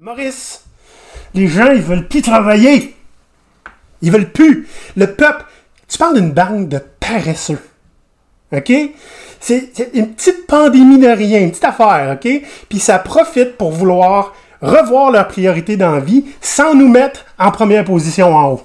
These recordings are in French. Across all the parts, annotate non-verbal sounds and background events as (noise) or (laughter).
Maurice, les gens, ils veulent plus travailler. Ils veulent plus. Le peuple, tu parles d'une bande de paresseux. OK? C'est une petite pandémie de rien, une petite affaire, OK? Puis ça profite pour vouloir revoir leurs priorités dans la vie sans nous mettre en première position en haut.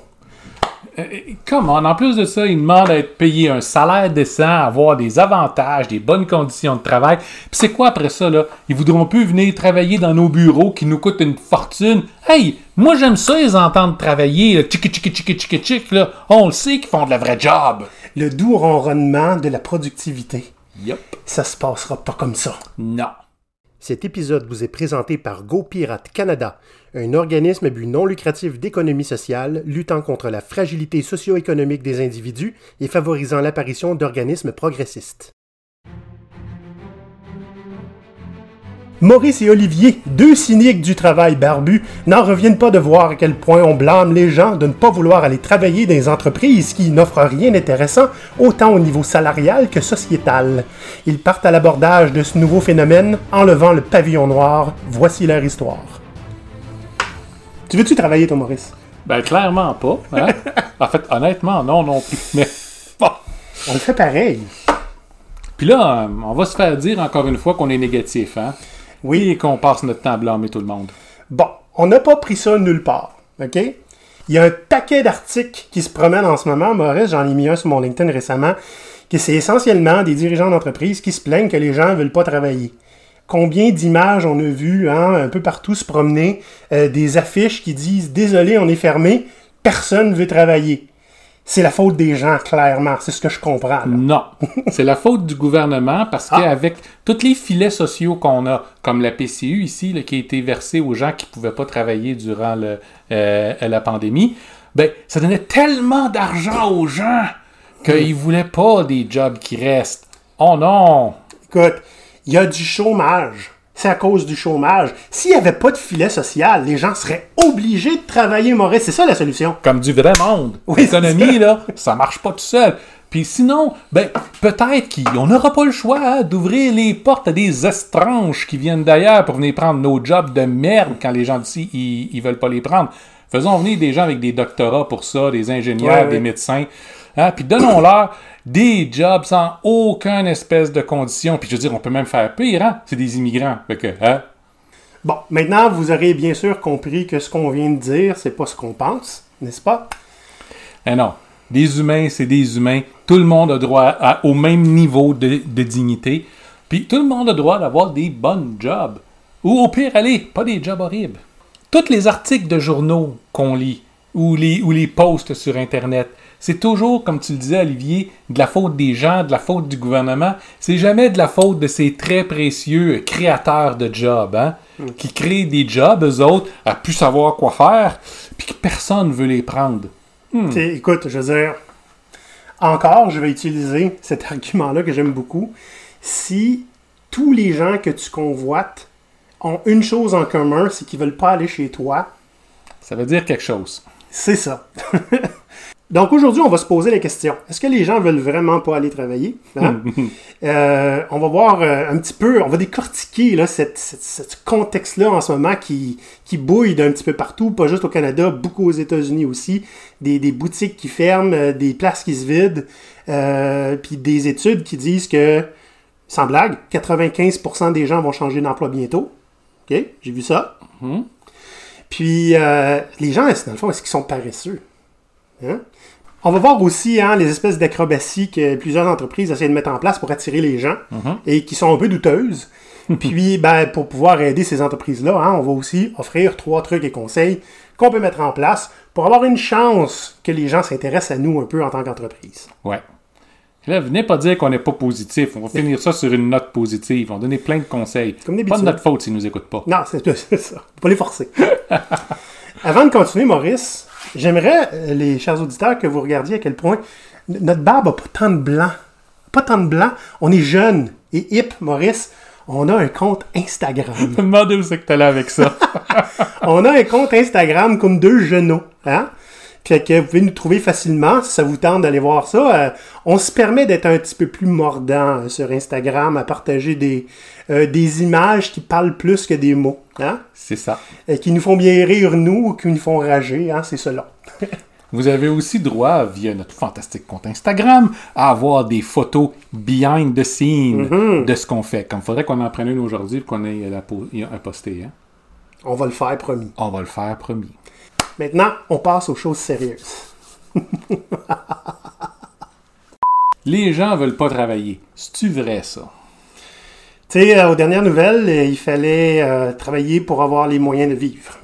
Euh, Comment? En plus de ça, ils demandent à être payés un salaire décent, avoir des avantages, des bonnes conditions de travail. Puis c'est quoi après ça, là? Ils voudront plus venir travailler dans nos bureaux qui nous coûtent une fortune. Hey, moi j'aime ça les entendre travailler, là, tchiki tchiki tchiki tchiki tchiki, là. On le sait qu'ils font de la vraie job. Le doux ronronnement de la productivité. Yup. Ça se passera pas comme ça. Non. Cet épisode vous est présenté par GoPirate Canada, un organisme à but non lucratif d'économie sociale luttant contre la fragilité socio-économique des individus et favorisant l'apparition d'organismes progressistes. Maurice et Olivier, deux cyniques du travail barbu, n'en reviennent pas de voir à quel point on blâme les gens de ne pas vouloir aller travailler dans des entreprises qui n'offrent rien d'intéressant, autant au niveau salarial que sociétal. Ils partent à l'abordage de ce nouveau phénomène en levant le pavillon noir. Voici leur histoire. Tu veux-tu travailler, toi, Maurice? Ben clairement pas. Hein? (laughs) en fait, honnêtement, non, non plus. Mais bon. On le fait pareil. Puis là, on va se faire dire encore une fois qu'on est négatif, hein? Oui, et qu'on passe notre temps à blâmer tout le monde. Bon, on n'a pas pris ça nulle part, OK? Il y a un paquet d'articles qui se promènent en ce moment. Maurice, j'en ai mis un sur mon LinkedIn récemment, que c'est essentiellement des dirigeants d'entreprise qui se plaignent que les gens ne veulent pas travailler. Combien d'images on a vu hein, un peu partout se promener, euh, des affiches qui disent « Désolé, on est fermé, personne ne veut travailler ». C'est la faute des gens, clairement. C'est ce que je comprends. là. Non. (laughs) C'est la faute du gouvernement parce Ah. qu'avec tous les filets sociaux qu'on a, comme la PCU ici, là, qui a été versée aux gens qui ne pouvaient pas travailler durant le, euh, la pandémie, ben, ça donnait tellement d'argent aux gens qu'ils ne voulaient pas des jobs qui restent. Oh non! Écoute, il y a du chômage. C'est à cause du chômage. S'il n'y avait pas de filet social, les gens seraient obligés de travailler, Maurice. C'est ça la solution. Comme du vrai monde. Oui, L'économie, là, ça marche pas tout seul. Puis sinon, ben, peut-être qu'on n'aura pas le choix hein, d'ouvrir les portes à des estranges qui viennent d'ailleurs pour venir prendre nos jobs de merde quand les gens d'ici, ils, ils veulent pas les prendre. Faisons venir des gens avec des doctorats pour ça, des ingénieurs, Ouais, des ouais. médecins. Hein, puis donnons-leur des jobs sans aucune espèce de condition. Puis je veux dire, on peut même faire pire, hein? C'est des immigrants. Fait que, hein? Bon, maintenant, vous aurez bien sûr compris que ce qu'on vient de dire, c'est pas ce qu'on pense, n'est-ce pas? Eh non. Des humains, c'est des humains. Tout le monde a droit à- au même niveau de, de dignité. Puis tout le monde a droit d'avoir des bonnes jobs. Ou au pire, allez, pas des jobs horribles. Tous les articles de journaux qu'on lit, ou les, ou les posts sur Internet, c'est toujours, comme tu le disais, Olivier, de la faute des gens, de la faute du gouvernement. C'est jamais de la faute de ces très précieux créateurs de jobs, hein, qui créent des jobs, eux autres, à plus savoir quoi faire, puis que personne veut les prendre. Sais, écoute, je veux dire, encore, je vais utiliser cet (laughs) argument-là que j'aime beaucoup. Si tous les gens que tu convoites ont une chose en commun, c'est qu'ils veulent pas aller chez toi, Ça veut dire quelque chose. c'est ça. (laughs) Donc aujourd'hui, on va se poser la question est-ce que les gens veulent vraiment pas aller travailler Hein? (laughs) Euh, On va voir euh, un petit peu, on va décortiquer là, cette, cette- ce contexte-là en ce moment qui, qui bouille d'un petit peu partout, pas juste au Canada, beaucoup aux États-Unis aussi. Des, des boutiques qui ferment, euh, des places qui se vident, euh, puis des études qui disent que, sans blague, 95% des gens vont changer d'emploi bientôt. OK, j'ai vu ça. Mhm. Puis euh, les gens, dans le fond, est-ce qu'ils sont paresseux? Hein? On va voir aussi hein, les espèces d'acrobaties que plusieurs entreprises essaient de mettre en place pour attirer les gens Mhm. et qui sont un peu douteuses. (laughs) Puis, ben, pour pouvoir aider ces entreprises-là, hein, on va aussi offrir trois trucs et conseils qu'on peut mettre en place pour avoir une chance que les gens s'intéressent à nous un peu en tant qu'entreprise. Ouais. Là, venez pas dire qu'on n'est pas positif. On va finir ça sur une note positive. On va donner plein de conseils. Comme pas de notre faute s'ils nous écoutent pas. Non, c'est c'est ça. Faut pas les forcer. (laughs) Avant de continuer, Maurice, j'aimerais, euh, les chers auditeurs, que vous regardiez à quel point notre barbe n'a pas tant de blanc. Pas tant de blanc. On est jeune et hip, Maurice. On a un compte Instagram. (laughs) Je me demandais où c'est que t'allais avec ça. (laughs) On a un compte Instagram comme deux genoux. Hein? Fait que vous pouvez nous trouver facilement si ça vous tente d'aller voir ça. Euh, on se permet d'être un petit peu plus mordant euh, sur Instagram, à partager des, euh, des images qui parlent plus que des mots. Hein? C'est ça. Qui nous font bien rire, nous, ou qui nous font rager. Hein? C'est cela. (laughs) Vous avez aussi droit, via notre fantastique compte Instagram, à avoir des photos behind the scene de ce qu'on fait. Comme il faudrait qu'on en prenne une aujourd'hui et qu'on ait la po- un posté. Hein? On va le faire, promis. On va le faire, promis. Maintenant, on passe aux choses sérieuses. (laughs) Les gens veulent pas travailler. C'est-tu vrai, ça? Tu sais, euh, aux dernières nouvelles, euh, il fallait euh, travailler pour avoir les moyens de vivre.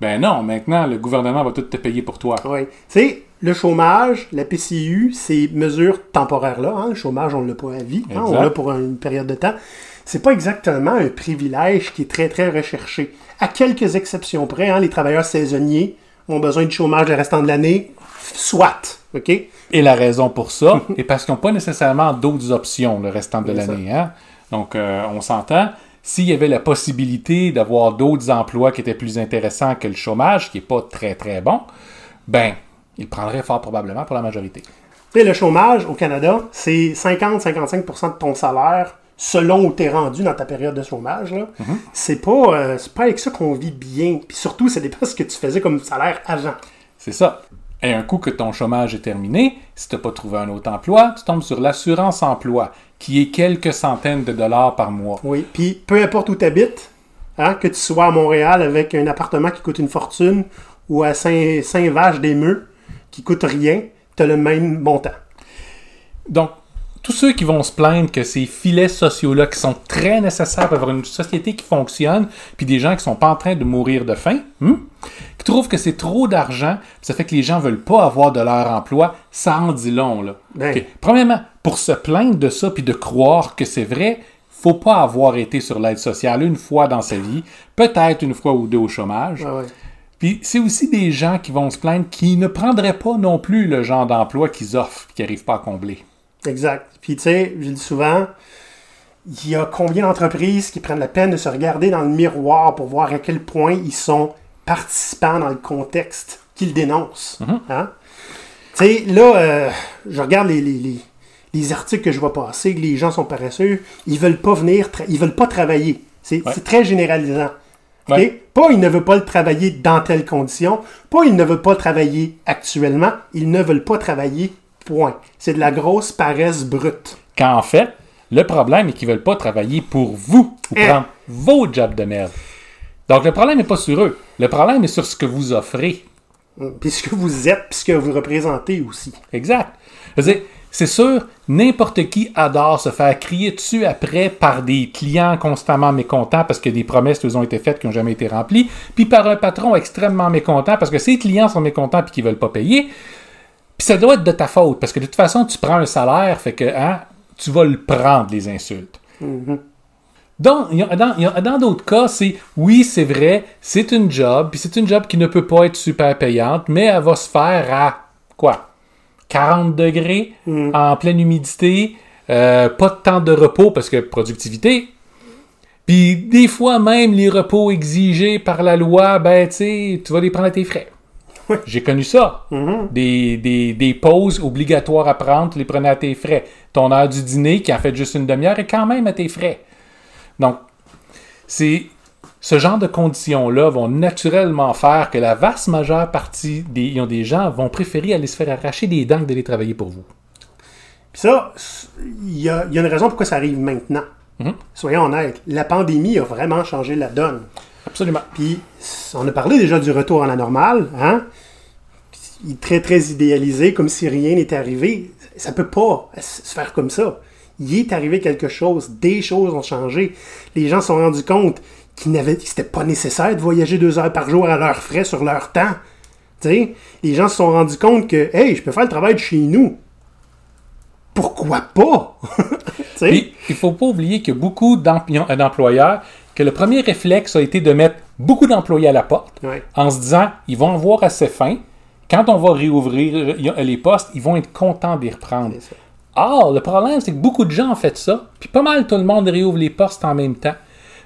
Ben non, maintenant, le gouvernement va tout te payer pour toi. Oui. Tu sais, le chômage, la PCU, ces mesures temporaires-là, hein, le chômage, on ne l'a pas à vie, hein, on l'a pour une période de temps. C'est pas exactement un privilège qui est très, très recherché. À quelques exceptions près, hein, les travailleurs saisonniers ont besoin de chômage le restant de l'année, soit. OK? Et la raison pour ça (laughs) est parce qu'ils n'ont pas nécessairement d'autres options le restant de l'année. Hein? Donc, euh, on s'entend. S'il y avait la possibilité d'avoir d'autres emplois qui étaient plus intéressants que le chômage, qui n'est pas très très bon, ben, ils prendraient fort probablement pour la majorité. Sais, le chômage au Canada, c'est 50-55% de ton salaire selon où tu es rendu dans ta période de chômage. là. C'est pas, euh, pas avec ça qu'on vit bien. Puis surtout, ça dépend de ce que tu faisais comme salaire avant. C'est ça. Et un coup que ton chômage est terminé, si tu n'as pas trouvé un autre emploi, tu tombes sur l'assurance emploi, qui est quelques centaines de dollars par mois. Oui. Puis peu importe où tu habites, hein, que tu sois à Montréal avec un appartement qui coûte une fortune ou à Saint- Saint-Vache-des-Meux qui coûte rien, tu as le même montant. Donc, tous ceux qui vont se plaindre que ces filets sociaux-là, qui sont très nécessaires pour avoir une société qui fonctionne, puis des gens qui sont pas en train de mourir de faim, hmm, qui trouvent que c'est trop d'argent, ça fait que les gens veulent pas avoir de leur emploi, ça en dit long, là. Ben. Premièrement, pour se plaindre de ça, puis de croire que c'est vrai, faut pas avoir été sur l'aide sociale une fois dans sa vie, peut-être une fois ou deux au chômage. Ouais. Puis c'est aussi des gens qui vont se plaindre qui ne prendraient pas non plus le genre d'emploi qu'ils offrent qui n'arrivent pas à combler. Exact. Puis tu sais, je dis souvent, il y a combien d'entreprises qui prennent la peine de se regarder dans le miroir pour voir à quel point ils sont participants dans le contexte qu'ils dénoncent. Hein? Tu sais, là, euh, je regarde les, les, les, les articles que je vois passer, que les gens sont paresseux, ils veulent pas venir, ils veulent pas travailler. C'est Ouais. très généralisant. Ouais. Pas ils ne veulent pas le travailler dans telles conditions, pas ils ne veulent pas le travailler actuellement, ils ne veulent pas travailler, point. C'est de la grosse paresse brute. Quand en fait, le problème est qu'ils veulent pas travailler pour vous ou Eh. prendre vos jobs de merde. Donc le problème n'est pas sur eux. Le problème est sur ce que vous offrez. Puis ce que vous êtes, puis ce que vous représentez aussi. Exact. C'est sûr, n'importe qui adore se faire crier dessus après par des clients constamment mécontents parce que des promesses qui ont été faites qui n'ont jamais été remplies, puis par un patron extrêmement mécontent parce que ses clients sont mécontents puis qu'ils veulent pas payer. Puis ça doit être de ta faute parce que de toute façon, tu prends un salaire, fait que hein, tu vas le prendre, les insultes. Y a- dans, d'autres cas, c'est oui, c'est vrai, c'est une job, puis c'est une job qui ne peut pas être super payante, mais elle va se faire à quoi 40 degrés, en pleine humidité, euh, pas de temps de repos parce que productivité. Puis des fois même les repos exigés par la loi, ben tu vas les prendre à tes frais. J'ai connu ça. Des, des, des pauses obligatoires à prendre, tu les prenais à tes frais. Ton heure du dîner, qui en fait juste une demi-heure, est quand même à tes frais. Donc, c'est ce genre de conditions-là vont naturellement faire que la vaste majeure partie des, des gens vont préférer aller se faire arracher des dents que d'aller travailler pour vous. Puis ça, il y a, il y a une raison pourquoi ça arrive maintenant. Soyons honnêtes, la pandémie a vraiment changé la donne. Absolument. Puis, on a parlé déjà du retour à la normale, hein? Il est très, très idéalisé, comme si rien n'était arrivé. Ça peut pas se faire comme ça. Il est arrivé quelque chose, des choses ont changé. Les gens se sont rendus compte que c'était pas nécessaire de voyager deux heures par jour à leurs frais sur leur temps. Tu sais, les gens se sont rendus compte que, hey, je peux faire le travail de chez nous. Pourquoi pas? (laughs) Puis, il faut pas oublier qu'il a beaucoup d'emp- d'employeurs que le premier réflexe a été de mettre beaucoup d'employés à la porte Ouais. en se disant ils vont avoir assez faim. Quand on va réouvrir les postes, ils vont être contents d'y reprendre. Or, le problème, c'est que beaucoup de gens ont fait ça, puis pas mal tout le monde réouvre les postes en même temps.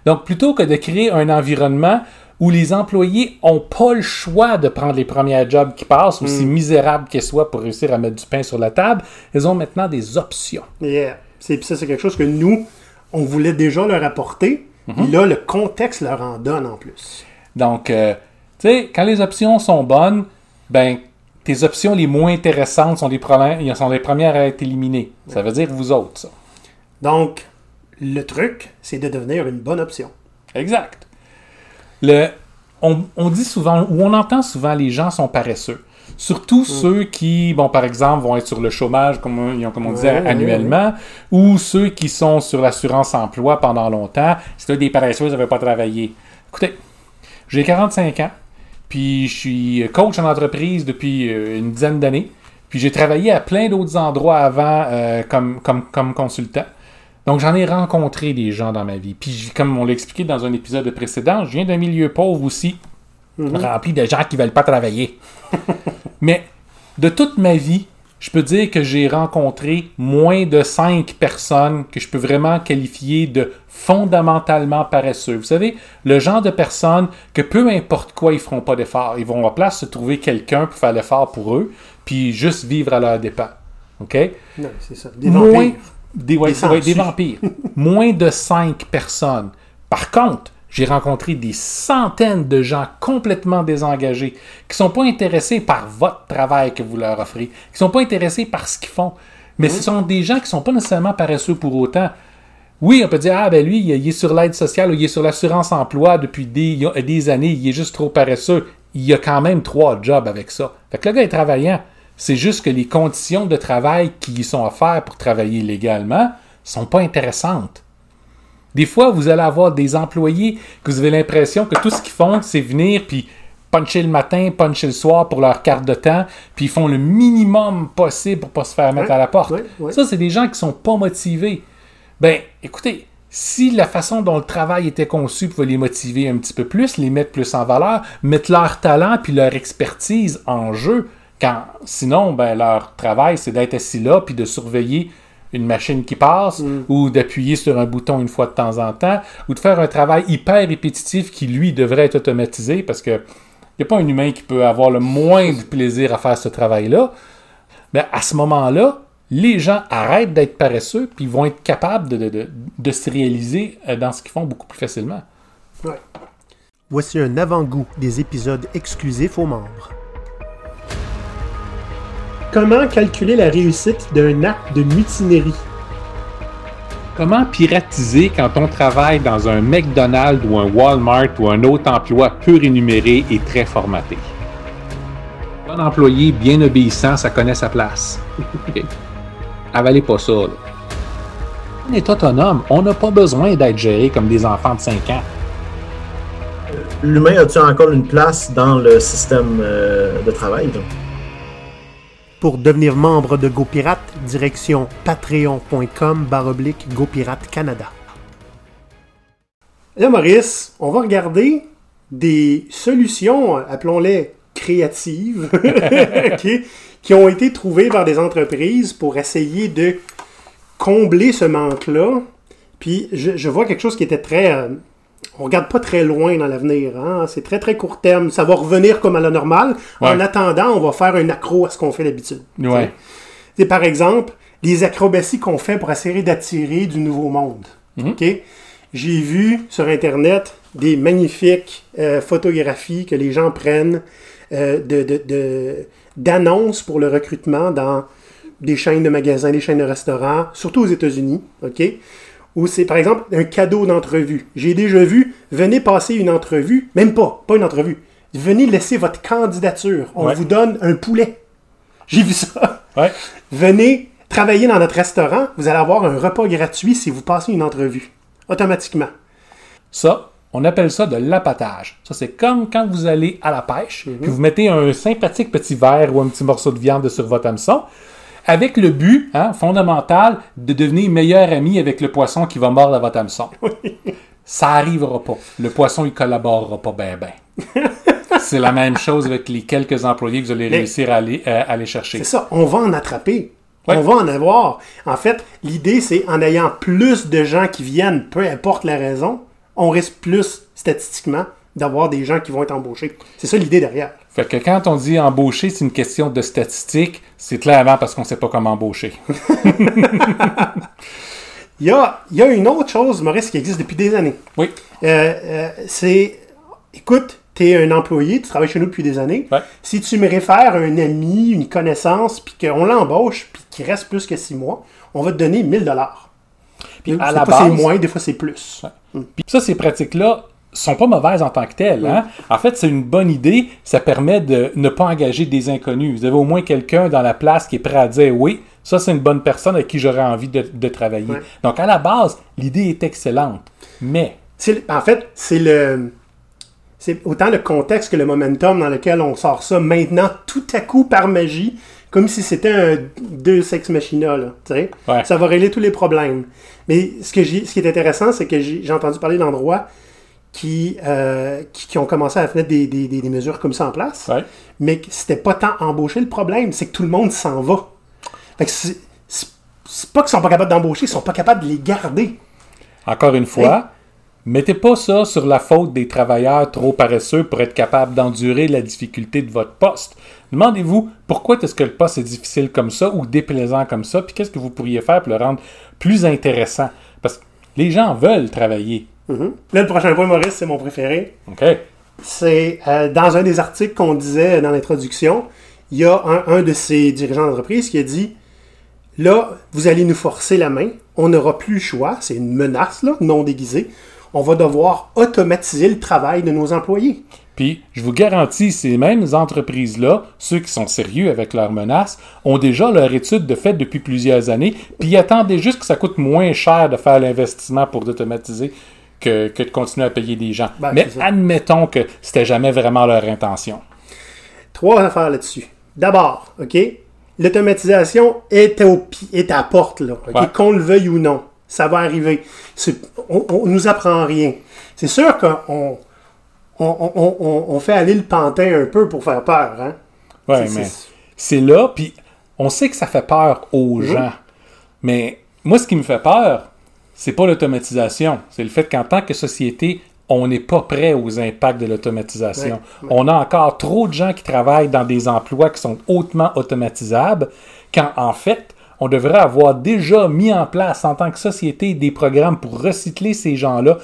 Donc, plutôt que de créer un environnement où les employés ont pas le choix de prendre les premiers jobs qui passent, aussi Mm. misérables qu'elles soient pour réussir à mettre du pain sur la table. Ils ont maintenant des options. Yeah. C'est, ça, c'est quelque chose que nous, on voulait déjà leur apporter. Puis là, le contexte leur en donne en plus. Donc, euh, tu sais, quand les options sont bonnes, ben, tes options les moins intéressantes sont les, premières, sont les premières à être éliminées. Ça veut dire vous autres, ça. Donc, le truc, c'est de devenir une bonne option. Exact. Le, on, on dit souvent, ou on entend souvent, les gens sont paresseux. Surtout ceux qui, bon, par exemple, vont être sur le chômage, comme, comme on disait, Ouais, ouais, annuellement, ou ceux qui sont sur l'assurance emploi pendant longtemps. C'est des paresseux, ne veut pas travailler. Écoutez, j'ai 45 ans, puis je suis coach en entreprise depuis euh, une dizaine d'années, puis j'ai travaillé à plein d'autres endroits avant euh, comme, comme, comme consultant. Donc, j'en ai rencontré des gens dans ma vie. Puis, comme on l'a expliqué dans un épisode précédent, je viens d'un milieu pauvre aussi, rempli de gens qui veulent pas travailler. (laughs) Mais de toute ma vie, je peux dire que j'ai rencontré moins de 5 personnes que je peux vraiment qualifier de fondamentalement paresseux. Vous savez, le genre de personnes que peu importe quoi, ils feront pas d'effort. Ils vont en place se trouver quelqu'un pour faire l'effort pour eux, puis juste vivre à leur dépens. OK? Non, c'est ça. Des moins vampires. des, ouais, Des vampires. moins de 5 personnes. Par contre, j'ai rencontré des centaines de gens complètement désengagés qui sont pas intéressés par votre travail que vous leur offrez, qui sont pas intéressés par ce qu'ils font. Mais ce sont des gens qui sont pas nécessairement paresseux pour autant. Oui, on peut dire, ah ben lui, il il est sur l'aide sociale ou il est sur l'assurance emploi depuis des, des années, il est juste trop paresseux. Il a quand même trois jobs avec ça. Fait que le gars est travaillant. C'est juste que les conditions de travail qui lui sont offertes pour travailler légalement sont pas intéressantes. Des fois, vous allez avoir des employés que vous avez l'impression que tout ce qu'ils font, c'est venir puis puncher le matin, puncher le soir pour leur carte de temps, puis ils font le minimum possible pour pas se faire mettre à la porte. Ça, c'est des gens qui sont pas motivés. Ben, écoutez, si la façon dont le travail était conçu pouvait les motiver un petit peu plus, les mettre plus en valeur, mettre leur talent puis leur expertise en jeu, quand sinon, ben, leur travail, c'est d'être assis là puis de surveiller une machine qui passe ou d'appuyer sur un bouton une fois de temps en temps ou de faire un travail hyper répétitif qui, lui, devrait être automatisé parce que il n'y a pas un humain qui peut avoir le moins de plaisir à faire ce travail-là. Mais à ce moment-là, les gens arrêtent d'être paresseux puis vont être capables de, de- de- de se réaliser euh, dans ce qu'ils font beaucoup plus facilement. Ouais. Voici un avant-goût des épisodes exclusifs aux membres. Comment calculer la réussite d'un acte de mutinerie? Comment piratiser quand on travaille dans un McDonald's ou un Walmart ou un autre emploi peu rémunéré et très formaté? Un employé bien obéissant, ça connaît sa place. OK. Avalez pas ça. là. On est autonome. On n'a pas besoin d'être géré comme des enfants de 5 ans. L'humain a-t-il encore une place dans le système euh, de travail? donc? Pour devenir membre de GoPirate, direction patreon.com baroblique GoPirate Canada. Là, Maurice, on va regarder des solutions, appelons-les créatives, (laughs) qui ont été trouvées par des entreprises pour essayer de combler ce manque-là. Puis je, je vois quelque chose qui était très... on regarde pas très loin dans l'avenir. Hein? C'est très, très court terme. Ça va revenir comme à la normale. En attendant, on va faire un accro à ce qu'on fait d'habitude. Ouais. C'est par exemple les acrobaties qu'on fait pour essayer d'attirer du nouveau monde. Mhm. J'ai vu sur Internet des magnifiques euh, photographies que les gens prennent euh, de, de- de- d'annonces pour le recrutement dans des chaînes de magasins, des chaînes de restaurants, surtout aux États-Unis. OK? Où c'est par exemple un cadeau d'entrevue. J'ai déjà vu, venez passer une entrevue, même pas, pas une entrevue. Venez laisser votre candidature. On Ouais. vous donne un poulet. J'ai vu ça. Ouais. Venez travailler dans notre restaurant, vous allez avoir un repas gratuit si vous passez une entrevue. Automatiquement. Ça, on appelle ça de l'appâtage. Ça, c'est comme quand vous allez à la pêche, puis vous mettez un sympathique petit verre ou un petit morceau de viande sur votre hameçon, avec le but hein, fondamental de devenir meilleur ami avec le poisson qui va mordre à votre hameçon. Ça arrivera pas. Le poisson, il collaborera pas bien, ben. (laughs) c'est la même chose avec les quelques employés que vous allez Mais- réussir à aller, à aller chercher. C'est ça, on va en attraper. Ouais. On va en avoir. En fait, l'idée, c'est en ayant plus de gens qui viennent, peu importe la raison, on risque plus, statistiquement, d'avoir des gens qui vont être embauchés. C'est ça l'idée derrière. Fait que quand on dit embaucher, c'est une question de statistique, c'est clairement parce qu'on sait pas comment embaucher. (laughs) Il y a, il y a une autre chose, Maurice, qui existe depuis des années. Oui. Euh, euh, c'est, écoute, tu es un employé, tu travailles chez nous depuis des années. Ouais. Si tu me réfères à un ami, une connaissance, puis qu'on l'embauche, puis qu'il reste plus que six mois, on va te donner 1000 dollars. Puis Des à fois, la c'est base, moins, des fois c'est plus. Puis ça, ces pratiques-là sont pas mauvaises en tant que telles. hein. En fait, c'est une bonne idée. Ça permet de ne pas engager des inconnus. Vous avez au moins quelqu'un dans la place qui est prêt à dire oui, ça c'est une bonne personne avec qui j'aurais envie de, de travailler. Donc à la base, l'idée est excellente. Mais en fait, c'est le. C'est autant le contexte que le momentum dans lequel on sort ça maintenant, tout à coup, par magie, comme si c'était un deux sex machina, là. Ouais. Ça va régler tous les problèmes. Mais ce, que j'ai- ce qui est intéressant, c'est que j'ai j'ai entendu parler d'endroits qui, euh, qui, qui ont commencé à mettre des, des- des- mesures comme ça en place, ouais. mais c'était pas tant embaucher le problème, c'est que tout le monde s'en va. Fait que c'est pas qu'ils sont pas capables d'embaucher, ils sont pas capables de les garder. encore une fois, mettez pas ça sur la faute des travailleurs trop paresseux pour être capables d'endurer la difficulté de votre poste. Demandez-vous pourquoi est-ce que le poste est difficile comme ça ou déplaisant comme ça, puis qu'est-ce que vous pourriez faire pour le rendre plus intéressant? Parce que les gens veulent travailler. Mhm. Là, le prochain point, Maurice, c'est mon préféré. OK? C'est euh, dans un des articles qu'on disait dans l'introduction, il y a un, un de ces dirigeants d'entreprise qui a dit Là, vous allez nous forcer la main, on n'aura plus le choix, c'est une menace là, non déguisée. On va devoir automatiser le travail de nos employés. Puis, je vous garantis, ces mêmes entreprises-là, ceux qui sont sérieux avec leurs menaces, ont déjà leur étude de fait depuis plusieurs années, puis ils attendaient juste que ça coûte moins cher de faire l'investissement pour automatiser que, que de continuer à payer des gens. Ben, Mais admettons que c'était jamais vraiment leur intention. Trois affaires là-dessus. D'abord, OK, l'automatisation est, au est à la porte, là, Ouais. qu'on le veuille ou non. Ça va arriver. On, on nous apprend rien. C'est sûr qu'on on, on, on- fait aller le pantin un peu pour faire peur. Hein? C'est- mais c'est- c'est là, puis on sait que ça fait peur aux Mhm. gens. Mais moi, ce qui me fait peur, c'est pas l'automatisation. C'est le fait qu'en tant que société, on n'est pas prêt aux impacts de l'automatisation. Ouais, On a encore trop de gens qui travaillent dans des emplois qui sont hautement automatisables, quand en fait, on devrait avoir déjà mis en place en tant que société des programmes pour recycler ces gens-là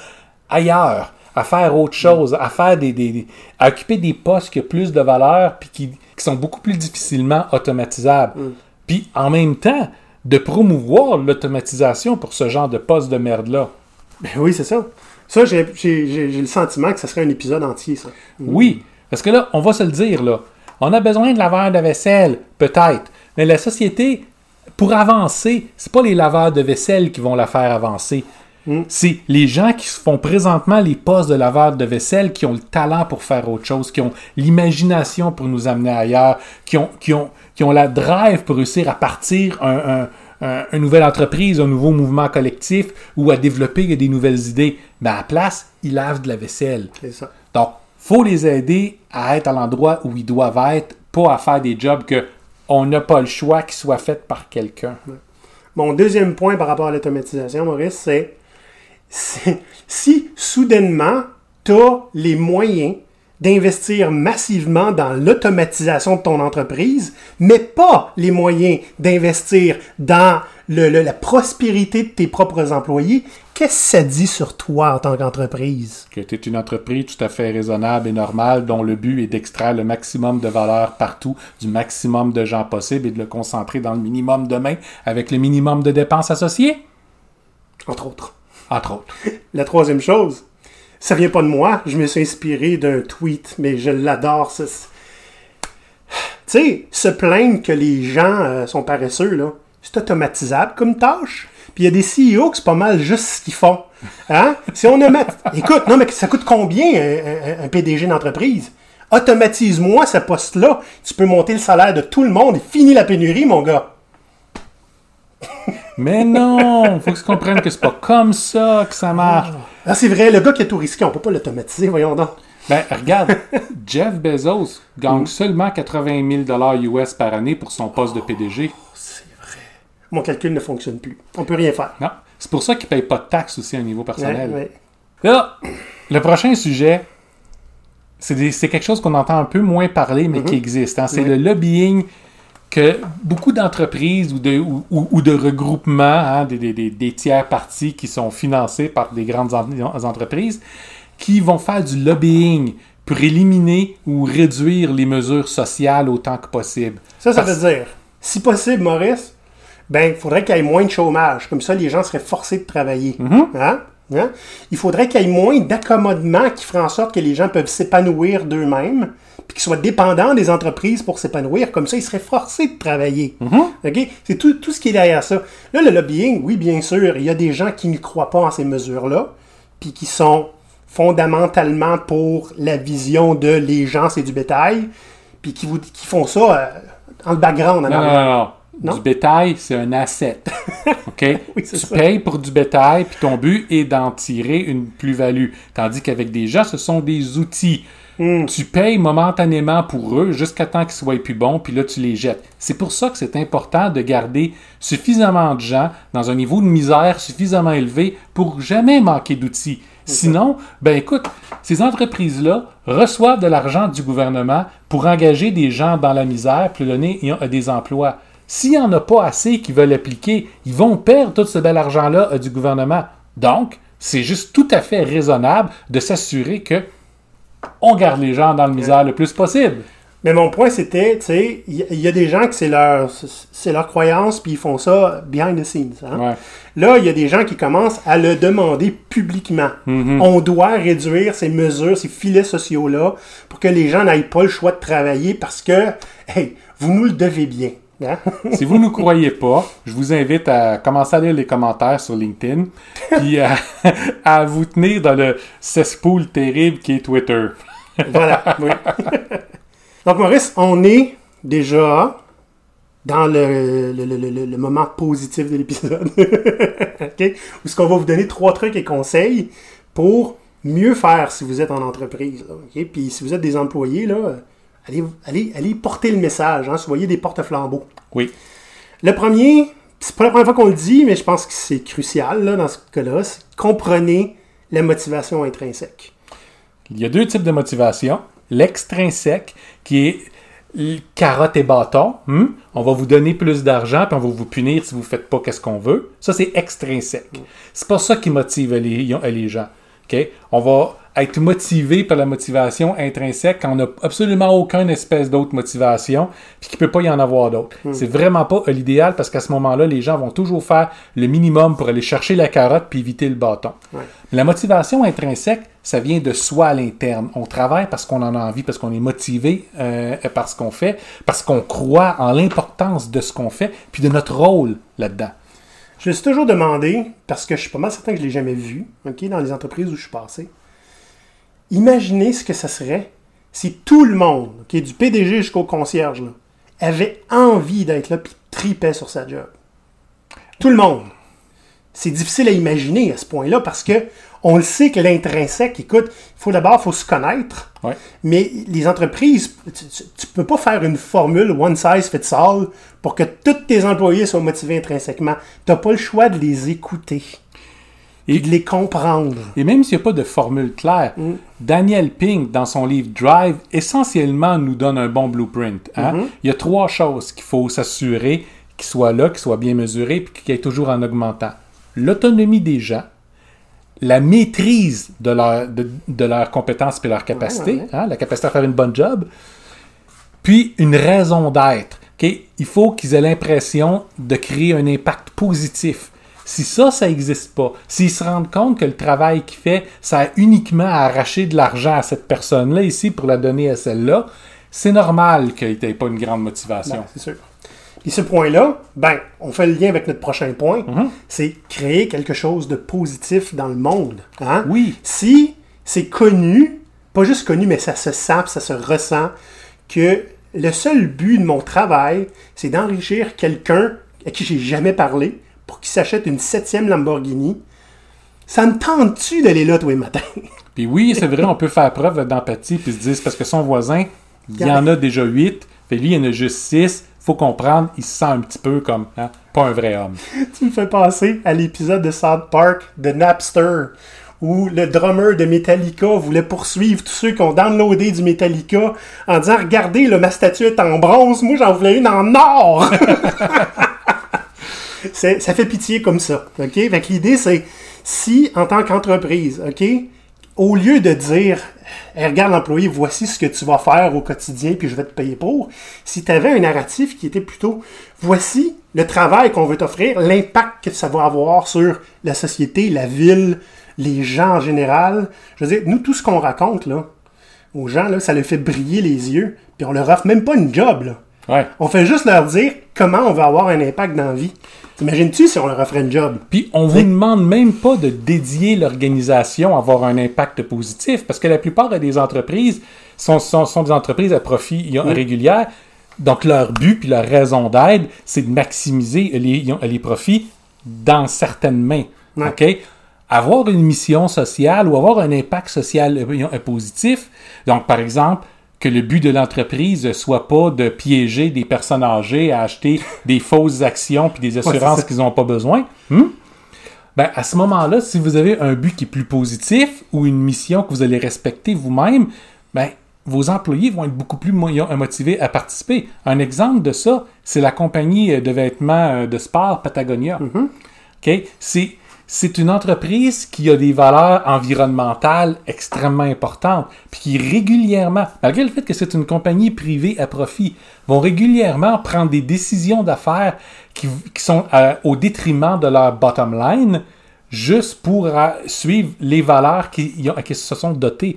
ailleurs, à faire autre chose, à faire des, des- des- à occuper des postes qui ont plus de valeur puis qui, qui sont beaucoup plus difficilement automatisables. Puis en même temps, de promouvoir l'automatisation pour ce genre de poste de merde-là. Ben oui, c'est ça. Ça, j'ai le sentiment que ce serait un épisode entier, ça. Oui, parce que là, on va se le dire, là. On a besoin de laveurs de vaisselle, peut-être. Mais la société, pour avancer, c'est pas les laveurs de vaisselle qui vont la faire avancer. C'est les gens qui se font présentement les postes de laveurs de vaisselle qui ont le talent pour faire autre chose, qui ont l'imagination pour nous amener ailleurs, qui ont, qui ont, qui ont la drive pour réussir à partir un, un- un- une nouvelle entreprise, un nouveau mouvement collectif ou à développer des nouvelles idées. Mais à la place, ils lavent de la vaisselle. C'est ça. Donc, faut les aider à être à l'endroit où ils doivent être, pas à faire des jobs que on n'a pas le choix qui soient faits par quelqu'un. Mon deuxième point par rapport à l'automatisation, Maurice, c'est- si soudainement tu as les moyens d'investir massivement dans l'automatisation de ton entreprise, mais pas les moyens d'investir dans le- le- la prospérité de tes propres employés, qu'est-ce que ça dit sur toi en tant qu'entreprise? Que tu es une entreprise tout à fait raisonnable et normale dont le but est d'extraire le maximum de valeur partout du maximum de gens possible et de le concentrer dans le minimum de main avec le minimum de dépenses associées, Entre autres. Entre autres. (laughs) La troisième chose, ça vient pas de moi, je me suis inspiré d'un tweet, mais je l'adore. Tu sais, se plaindre que les gens euh, sont paresseux, là, c'est automatisable comme tâche. Puis il y a des CEO que c'est pas mal juste ce qu'ils font. Hein? Si on met... (laughs) Écoute, non, mais ça coûte combien un, un- PDG d'entreprise? Automatise-moi ce poste-là. Tu peux monter le salaire de tout le monde et fini la pénurie, mon gars. (laughs) Mais non, faut que tu comprennes que c'est pas comme ça que ça marche. Ah, c'est vrai, le gars qui est tout risqué, on peut pas l'automatiser, voyons donc. Ben, regarde, (laughs) Jeff Bezos gagne seulement 80 000 US par année pour son poste de PDG. Mon calcul ne fonctionne plus. On peut rien faire. Non, c'est pour ça qu'il paye pas de taxes aussi à niveau Ouais, personnel. ouais. Là, le prochain sujet, c'est c'est quelque chose qu'on entend un peu moins parler, mais qui existe. hein. C'est Oui. le lobbying que beaucoup d'entreprises ou de, ou, ou- de regroupements, hein, des, des- des- tiers partis qui sont financés par des grandes en- entreprises, qui vont faire du lobbying pour éliminer ou réduire les mesures sociales autant que possible. Ça, ça Parce- veut dire, si possible, Maurice, ben, il faudrait qu'il y ait moins de chômage. Comme ça, les gens seraient forcés de travailler. Mhm. Hein? Hein? Il faudrait qu'il y ait moins d'accommodements qui feraient en sorte que les gens peuvent s'épanouir d'eux-mêmes, puis qu'ils soient dépendants des entreprises pour s'épanouir. Comme ça, ils seraient forcés de travailler. OK? C'est tout, tout ce qui est derrière ça. Là, le lobbying, oui, bien sûr, il y a des gens qui ne croient pas en ces mesures-là, puis qui sont fondamentalement pour la vision de les gens, c'est du bétail, puis qui, vous, qui font ça euh, en le background. en Non, non, non. Non? Du bétail, c'est un asset. (laughs) OK? (laughs) Oui, tu ça. payes pour du bétail, puis ton but est d'en tirer une plus-value. Tandis qu'avec des gens, ce sont des outils. Hmm. Tu payes momentanément pour eux jusqu'à temps qu'ils soient plus bons, puis là, tu les jettes. C'est pour ça que c'est important de garder suffisamment de gens dans un niveau de misère suffisamment élevé pour jamais manquer d'outils. Sinon, ben écoute, ces entreprises-là reçoivent de l'argent du gouvernement pour engager des gens dans la misère, puis donner des emplois. S'il n'y en a pas assez qui veulent appliquer, ils vont perdre tout ce bel argent-là euh, du gouvernement. Donc, c'est juste tout à fait raisonnable de s'assurer que on garde les gens dans la misère le plus possible. Mais mon point, c'était, tu sais, il y, a des gens que c'est leur, c'est leur croyance, puis ils font ça behind the scenes. hein. Ouais. Là, il y a des gens qui commencent à le demander publiquement. On doit réduire ces mesures, ces filets sociaux-là, pour que les gens n'aient pas le choix de travailler parce que, hey, vous nous le devez bien. Hein? (laughs) Si vous ne nous croyez pas, je vous invite à commencer à lire les commentaires sur LinkedIn, puis à, (laughs) à vous tenir dans le cesspool terrible qui est Twitter. (laughs) voilà. oui. Donc, Maurice, on est déjà dans le, le- le- le- moment positif de l'épisode. OK? Où ce qu'on va vous donner trois trucs et conseils pour mieux faire si vous êtes en entreprise. là? Puis si vous êtes des employés, là, allez, allez, allez porter le message. Hein? Soyez des porte-flambeaux. Oui. Le premier, c'est pas la première fois qu'on le dit, mais je pense que c'est crucial là, dans ce cas-là. c'est comprenez la motivation intrinsèque. Il y a deux types de motivation. L'extrinsèque, qui est carotte et bâton. hmm? On va vous donner plus d'argent, puis on va vous punir si vous ne faites pas qu'est-ce qu'on veut. Ça, c'est extrinsèque. C'est pas ça qui motive les, les gens. On va être motivé par la motivation intrinsèque quand on n'a absolument aucune espèce d'autre motivation, puis qu'il ne peut pas y en avoir d'autre. C'est vraiment pas euh, l'idéal parce qu'à ce moment-là, les gens vont toujours faire le minimum pour aller chercher la carotte puis éviter le bâton. Ouais. La motivation intrinsèque, ça vient de soi à l'interne. On travaille parce qu'on en a envie, parce qu'on est motivé euh, par ce qu'on fait, parce qu'on croit en l'importance de ce qu'on fait, puis de notre rôle là-dedans. Je me suis toujours demandé, parce que je suis pas mal certain que je ne l'ai jamais vu, ok, dans les entreprises où je suis passé, imaginez ce que ça serait si tout le monde, du PDG jusqu'au concierge, avait envie d'être là puis tripait sur sa job. Tout le monde. C'est difficile à imaginer à ce point-là parce que on le sait que l'intrinsèque, écoute, il faut d'abord faut se connaître. Ouais. Mais les entreprises, tu, tu peux pas faire une formule one size fits all pour que tous tes employés soient motivés intrinsèquement. Tu n'as pas le choix de les écouter et de les comprendre. Et même s'il n'y a pas de formule claire, Daniel Pink, dans son livre Drive, essentiellement nous donne un bon blueprint. hein? Il y a trois choses qu'il faut s'assurer qu'ils soient là, qu'ils soient bien mesurés, puis qu'ils aient toujours en augmentant. L'autonomie des gens, la maîtrise de, leur, de, de leurs compétences et leurs capacités, Ouais, ouais. hein, la capacité à faire une bonne job, puis une raison d'être. ok? Il faut qu'ils aient l'impression de créer un impact positif. Si ça, ça n'existe pas, s'ils se rendent compte que le travail qu'il fait, ça a uniquement à arracher de l'argent à cette personne-là ici pour la donner à celle-là, c'est normal qu'il n'ait pas une grande motivation. Ben, c'est sûr. Et ce point-là, ben, on fait le lien avec notre prochain point, Mm-hmm. c'est créer quelque chose de positif dans le monde. hein? Oui. Si c'est connu, pas juste connu, mais ça se sent, puis ça se ressent, que le seul but de mon travail, c'est d'enrichir quelqu'un à qui j'ai jamais parlé pour qu'il s'achète une septième Lamborghini, ça me tente-tu d'aller là tous les matins? (laughs) Puis oui, c'est vrai, on peut faire preuve d'empathie puis se dire parce que son voisin, il y en a déjà huit, fait lui, il y en a juste six. Faut comprendre, il se sent un petit peu comme hein, pas un vrai homme. (laughs) tu me fais penser à l'épisode de South Park de Napster où le drummer de Metallica voulait poursuivre tous ceux qui ont downloadé du Metallica en disant Regardez, ma statue est en bronze, moi j'en voulais une en or (laughs) Ça fait pitié comme ça. OK? L'idée, c'est si, en tant qu'entreprise, OK, au lieu de dire regarde l'employé, voici ce que tu vas faire au quotidien, puis je vais te payer pour. Si tu avais un narratif qui était plutôt voici le travail qu'on veut t'offrir, l'impact que ça va avoir sur la société, la ville, les gens en général. Je veux dire, nous, tout ce qu'on raconte là, aux gens, là, ça leur fait briller les yeux, puis on leur offre même pas une job. Là. Ouais. On fait juste leur dire comment on va avoir un impact dans la vie. T'imagines-tu si on leur offrait une job? Puis on vous demande même pas de dédier l'organisation à avoir un impact positif, parce que la plupart des entreprises sont, sont, sont des entreprises à profit ont- régulière. Donc leur but puis leur raison d'être, c'est de maximiser les, profits dans certaines mains. Ouais. OK? Avoir une mission sociale ou avoir un impact social euh, euh, positif, donc par exemple, que le but de l'entreprise soit pas de piéger des personnes âgées à acheter des fausses actions puis des assurances qu'ils n'ont pas besoin. Hmm? Ben, à ce moment-là, si vous avez un but qui est plus positif ou une mission que vous allez respecter vous-même, ben, vos employés vont être beaucoup plus mo- motivés à participer. Un exemple de ça, c'est la compagnie de vêtements euh, de sport Patagonia. OK? C'est, c'est une entreprise qui a des valeurs environnementales extrêmement importantes, puis qui régulièrement, malgré le fait que c'est une compagnie privée à profit, vont régulièrement prendre des décisions d'affaires qui, sont euh, au détriment de leur bottom line, juste pour euh, suivre les valeurs qui, ont- qui se sont dotées.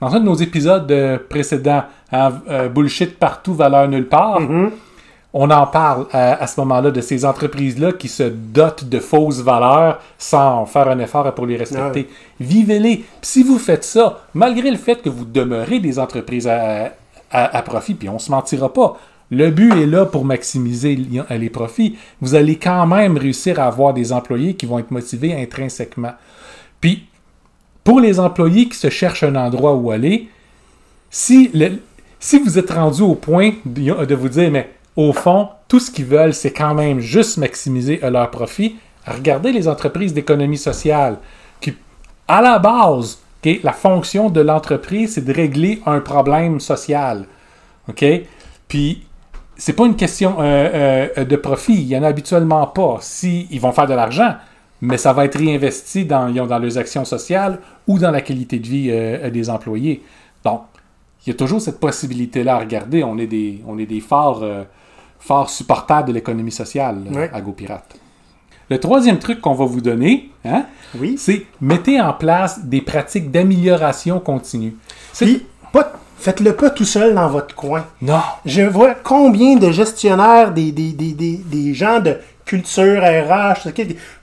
Dans un de nos épisodes euh, précédents, hein, Bullshit partout, valeur nulle part, on en parle euh, à ce moment-là de ces entreprises-là qui se dotent de fausses valeurs sans faire un effort pour les respecter. Vivez-les. Si vous faites ça, malgré le fait que vous demeurez des entreprises à, à- à profit, puis on se mentira pas, le but est là pour maximiser li- les profits. Vous allez quand même réussir à avoir des employés qui vont être motivés intrinsèquement. Puis, pour les employés qui se cherchent un endroit où aller, si, le- si vous êtes rendu au point de, de vous dire, mais au fond, tout ce qu'ils veulent, c'est quand même juste maximiser leur profit, regardez les entreprises d'économie sociale qui, à la base, la fonction de l'entreprise, c'est de régler un problème social. OK? Puis, c'est pas une question euh, euh, de profit. Il y en a habituellement pas. Si ils vont faire de l'argent, mais ça va être réinvesti dans, dans leurs actions sociales ou dans la qualité de vie euh, des employés. Donc, il y a toujours cette possibilité-là à regarder. On est des, on est des forts, euh, forts supporters de l'économie sociale Ouais. à GoPirate. Le troisième truc qu'on va vous donner, hein, Oui. c'est mettez en place des pratiques d'amélioration continue. Puis, pas, faites-le pas tout seul dans votre coin. Non. Je vois combien de gestionnaires, des, des, des, des, des gens de culture, RH,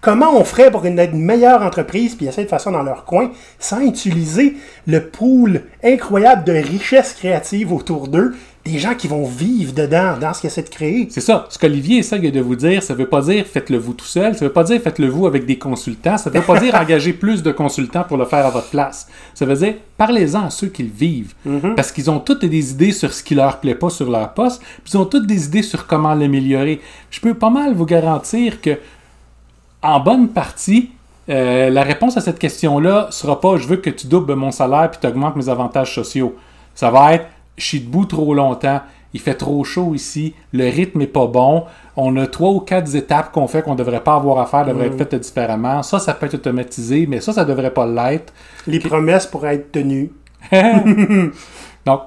comment on ferait pour une, une meilleure entreprise, puis essayer de faire ça dans leur coin, sans utiliser le pool incroyable de richesses créatives autour d'eux, des gens qui vont vivre dedans, dans ce qu'ils essaient de créer. C'est ça. Ce qu'Olivier essaye de vous dire, ça ne veut pas dire faites-le vous tout seul, ça ne veut pas dire faites-le vous avec des consultants, ça ne veut pas dire (laughs) engager plus de consultants pour le faire à votre place. Ça veut dire parlez-en à ceux qui le vivent. Parce qu'ils ont toutes des idées sur ce qui leur plaît pas sur leur poste, puis ils ont toutes des idées sur comment l'améliorer. Je peux pas mal vous garantir que, en bonne partie, euh, la réponse à cette question-là sera pas je veux que tu doubles mon salaire puis tu augmentes mes avantages sociaux. Ça va être je suis debout trop longtemps, il fait trop chaud ici, le rythme est pas bon, on a trois ou quatre étapes qu'on fait qu'on devrait pas avoir à faire, devraient être faites différemment. Ça, ça peut être automatisé, mais ça, ça devrait pas l'être. Les promesses pourraient être tenues. (laughs) Donc,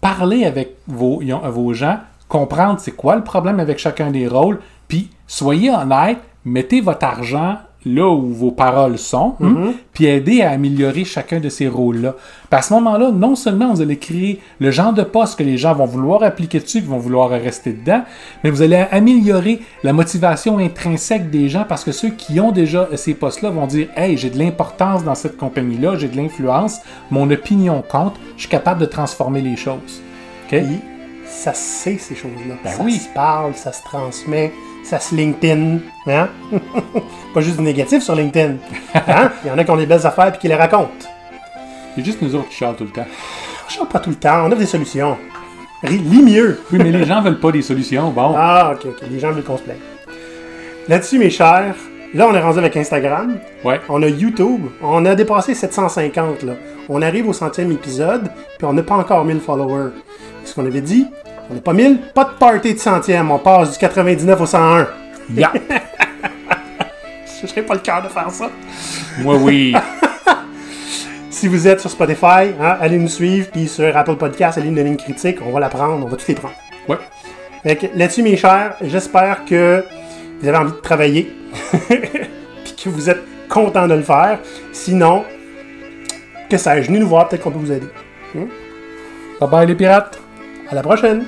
parlez avec vos, vos gens, comprendre c'est quoi le problème avec chacun des rôles, puis soyez honnête, mettez votre argent là où vos paroles sont, hein, puis aidez à améliorer chacun de ces rôles-là. Puis à ce moment-là, non seulement vous allez créer le genre de poste que les gens vont vouloir appliquer dessus, qui vont vouloir rester dedans, mais vous allez améliorer la motivation intrinsèque des gens parce que ceux qui ont déjà ces postes-là vont dire Hey, j'ai de l'importance dans cette compagnie-là, j'ai de l'influence, mon opinion compte, je suis capable de transformer les choses. OK? Puis, ça se sait, ces choses-là. Ben ça oui. se parle, ça se transmet, ça se LinkedIn. Hein? (laughs) Pas juste du négatif sur LinkedIn. Hein? (laughs) Il y en a qui ont des belles affaires et qui les racontent. C'est juste nous autres qui chialent tout le temps. On chante pas tout le temps, on offre des solutions. Lis mieux. Oui, mais les gens veulent pas des solutions. Bon. Ah, ok, ok. Les gens veulent qu'on se plaigne. Là-dessus, mes chers, Là, on est rendu avec Instagram. Ouais. On a YouTube. On a dépassé 750, là. On arrive au centième épisode, puis on n'a pas encore 1000 followers. Ce qu'on avait dit, on n'est pas 1000, pas de party de centième. On passe du 99 au 101. Ya! (laughs) Je serais pas le cœur de faire ça. Moi, oui. (laughs) Si vous êtes sur Spotify, hein, allez nous suivre, puis sur Apple Podcast, allez nous donner une critique. On va la prendre, on va tous les prendre. Ouais. Là-dessus, mes chers, j'espère que vous avez envie de travailler, (laughs) puis que vous êtes content de le faire. Sinon, que sais-je, venez nous voir, peut-être qu'on peut vous aider. Bye bye, les pirates! À la prochaine!